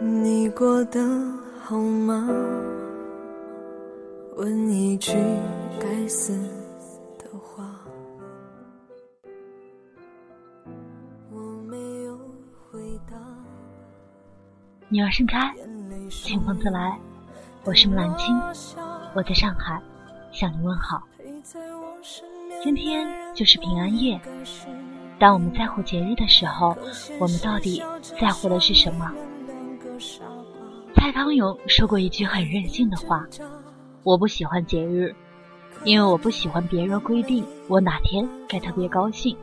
你过得好吗？问一句该死的话。我没有回答。女儿盛开，清风自来。我是木兰青，我在上海向你问好。今天就是平安夜。当我们在乎节日的时候，我们到底在乎的是什么？蔡康永说过一句很任性的话：“我不喜欢节日，因为我不喜欢别人规定我哪天该特别高兴，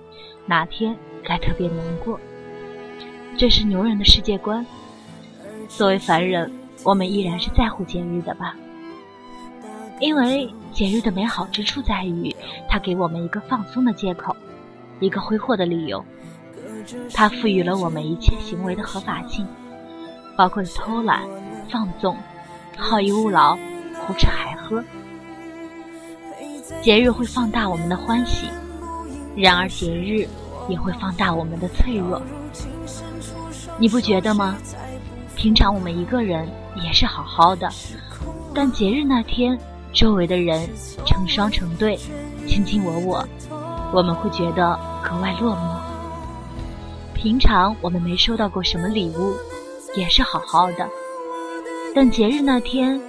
哪天该特别难过。”这是牛人的世界观。作为凡人，我们依然是在乎节日的吧？因为节日的美好之处在于，它给我们一个放松的借口。一个挥霍的理由，它赋予了我们一切行为的合法性，包括偷懒、放纵、好逸恶劳、胡吃海喝。节日会放大我们的欢喜，然而节日也会放大我们的脆弱。你不觉得吗？平常我们一个人也是好好的，但节日那天，周围的人成双成对，卿卿我我。我们会觉得格外落寞。平常我们没收到过什么礼物，也是好好的。但节日那天，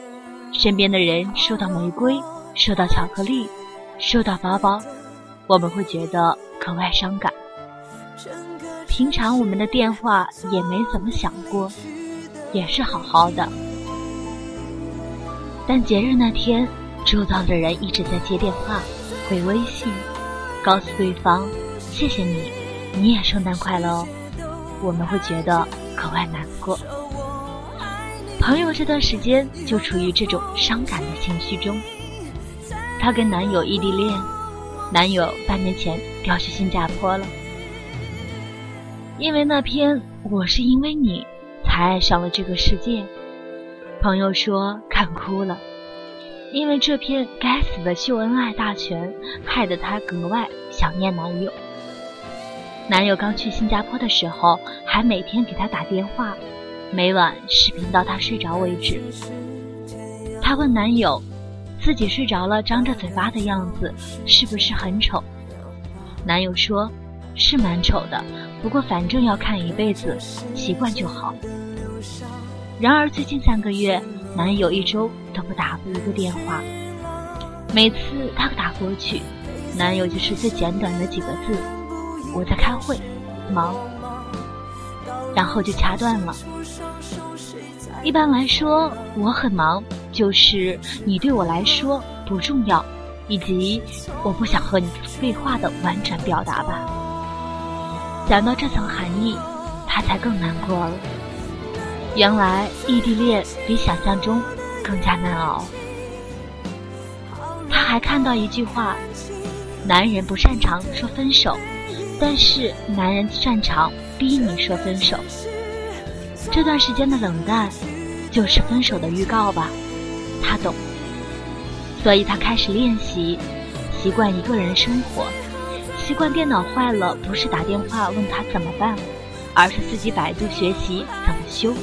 身边的人收到玫瑰，收到巧克力，收到包包，我们会觉得格外伤感。平常我们的电话也没怎么响过，也是好好的。但节日那天，周遭的人一直在接电话、回微信。告诉对方，谢谢你，你也圣诞快乐哦。我们会觉得格外难过。朋友这段时间就处于这种伤感的情绪中。她跟男友异地恋，男友半年前调去新加坡了。因为那篇“我是因为你才爱上了这个世界”，朋友说看哭了。因为这篇该死的秀恩爱大全，害得她格外想念男友。男友刚去新加坡的时候，还每天给她打电话，每晚视频到她睡着为止。她问男友，自己睡着了张着嘴巴的样子是不是很丑？男友说，是蛮丑的，不过反正要看一辈子，习惯就好。然而最近三个月。男友一周都不打过一个电话，每次他打过去，男友就是最简短的几个字：“我在开会，忙。”然后就掐断了。一般来说，我很忙，就是你对我来说不重要，以及我不想和你废话的婉转表达吧。想到这层含义，他才更难过了。原来异地恋比想象中更加难熬。他还看到一句话：男人不擅长说分手，但是男人擅长逼你说分手。这段时间的冷淡，就是分手的预告吧？他懂，所以他开始练习，习惯一个人生活，习惯电脑坏了不是打电话问他怎么办，而是自己百度学习怎么修。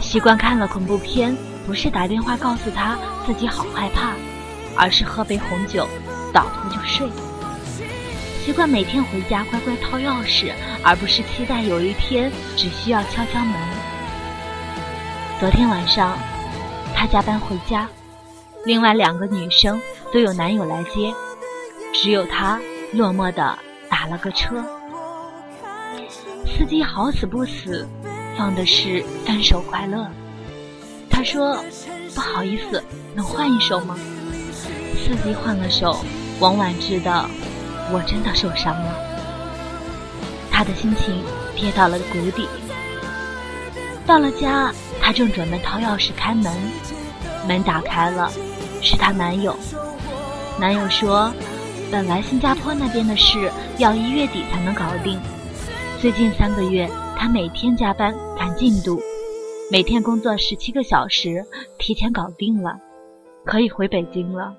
习惯看了恐怖片，不是打电话告诉他自己好害怕，而是喝杯红酒，倒头就睡。习惯每天回家乖乖掏钥匙，而不是期待有一天只需要敲敲门。昨天晚上，他加班回家，另外两个女生都有男友来接，只有他落寞的打了个车。司机好死不死。放的是《分手快乐》，他说：“不好意思，能换一首吗？”司机换了首王菀之的《我真的受伤了》，他的心情跌到了谷底。到了家，他正准备掏钥匙开门，门打开了，是她男友。男友说：“本来新加坡那边的事要一月底才能搞定，最近三个月。”他每天加班赶进度，每天工作十七个小时，提前搞定了，可以回北京了。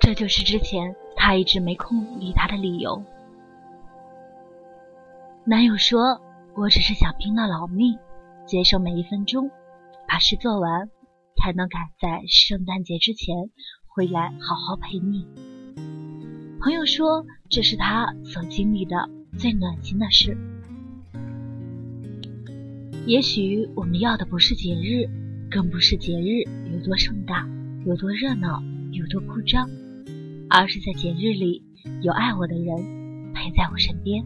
这就是之前他一直没空理他的理由。男友说：“我只是想拼了老命，节省每一分钟，把事做完，才能赶在圣诞节之前回来好好陪你。朋友说，这是他所经历的最暖心的事。也许我们要的不是节日，更不是节日有多盛大、有多热闹、有多铺张，而是在节日里有爱我的人陪在我身边。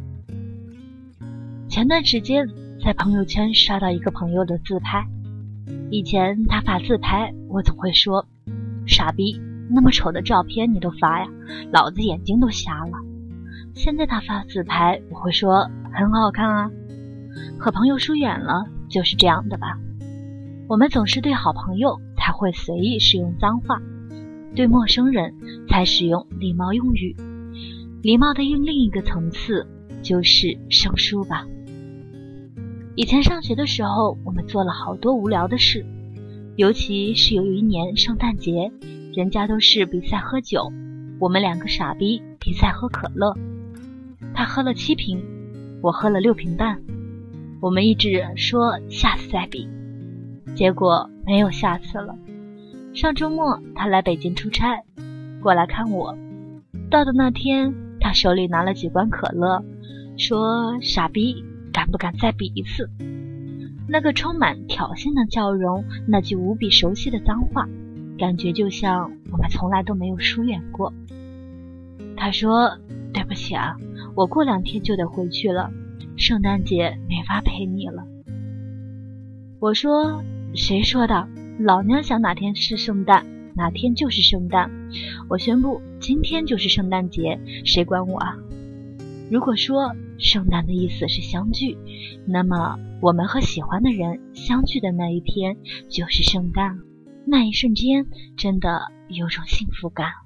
前段时间在朋友圈刷到一个朋友的自拍，以前他发自拍，我总会说：“傻逼，那么丑的照片你都发呀，老子眼睛都瞎了。”现在他发自拍，我会说：“很好看啊。”和朋友疏远了，就是这样的吧。我们总是对好朋友才会随意使用脏话，对陌生人才使用礼貌用语。礼貌的用另一个层次就是生疏吧。以前上学的时候，我们做了好多无聊的事，尤其是有一年圣诞节，人家都是比赛喝酒，我们两个傻逼比赛喝可乐，他喝了七瓶，我喝了六瓶半。我们一直说下次再比，结果没有下次了。上周末他来北京出差，过来看我。到的那天，他手里拿了几罐可乐，说：“傻逼，敢不敢再比一次？”那个充满挑衅的笑容，那句无比熟悉的脏话，感觉就像我们从来都没有疏远过。他说：“对不起啊，我过两天就得回去了。”圣诞节没法陪你了。我说：“谁说的？老娘想哪天是圣诞，哪天就是圣诞。我宣布，今天就是圣诞节，谁管我啊？”如果说圣诞的意思是相聚，那么我们和喜欢的人相聚的那一天就是圣诞。那一瞬间，真的有种幸福感。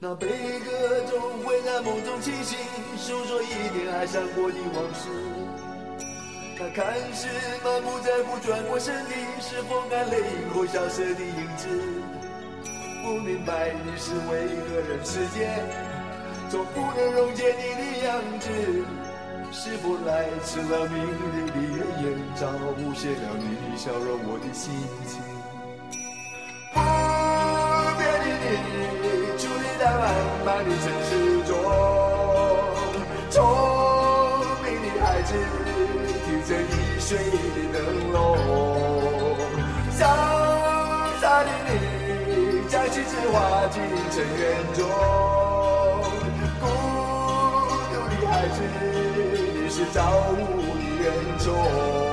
那悲歌总会在梦中清醒，诉说一点爱上过的往事。那看似满不在乎转过身的，是风干泪眼后消失的影子。不明白你是为何人世间总不能溶解你的样子？是否来迟了明媚的月颜，照无限了你的笑容，我的心情。的城市中，聪明的孩子提着易碎的灯笼，潇洒的你将旗帜划进尘缘中，孤独的孩子你是造物的恩宠。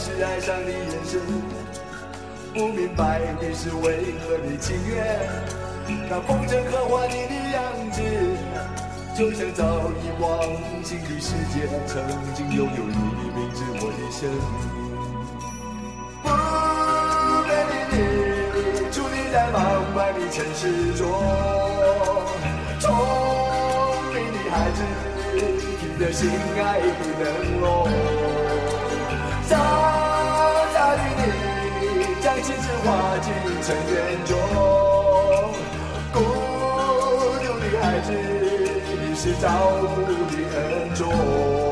是爱上的眼神，不明白你是为何的情愿。当风筝刻画你的样子，就像早已忘情的世界，曾经拥有你的名字，我的生命。不变的你，伫立在茫茫的城市中，的心爱的能容小小的你将心事化进尘缘中孤独的孩子你是造物的恩宠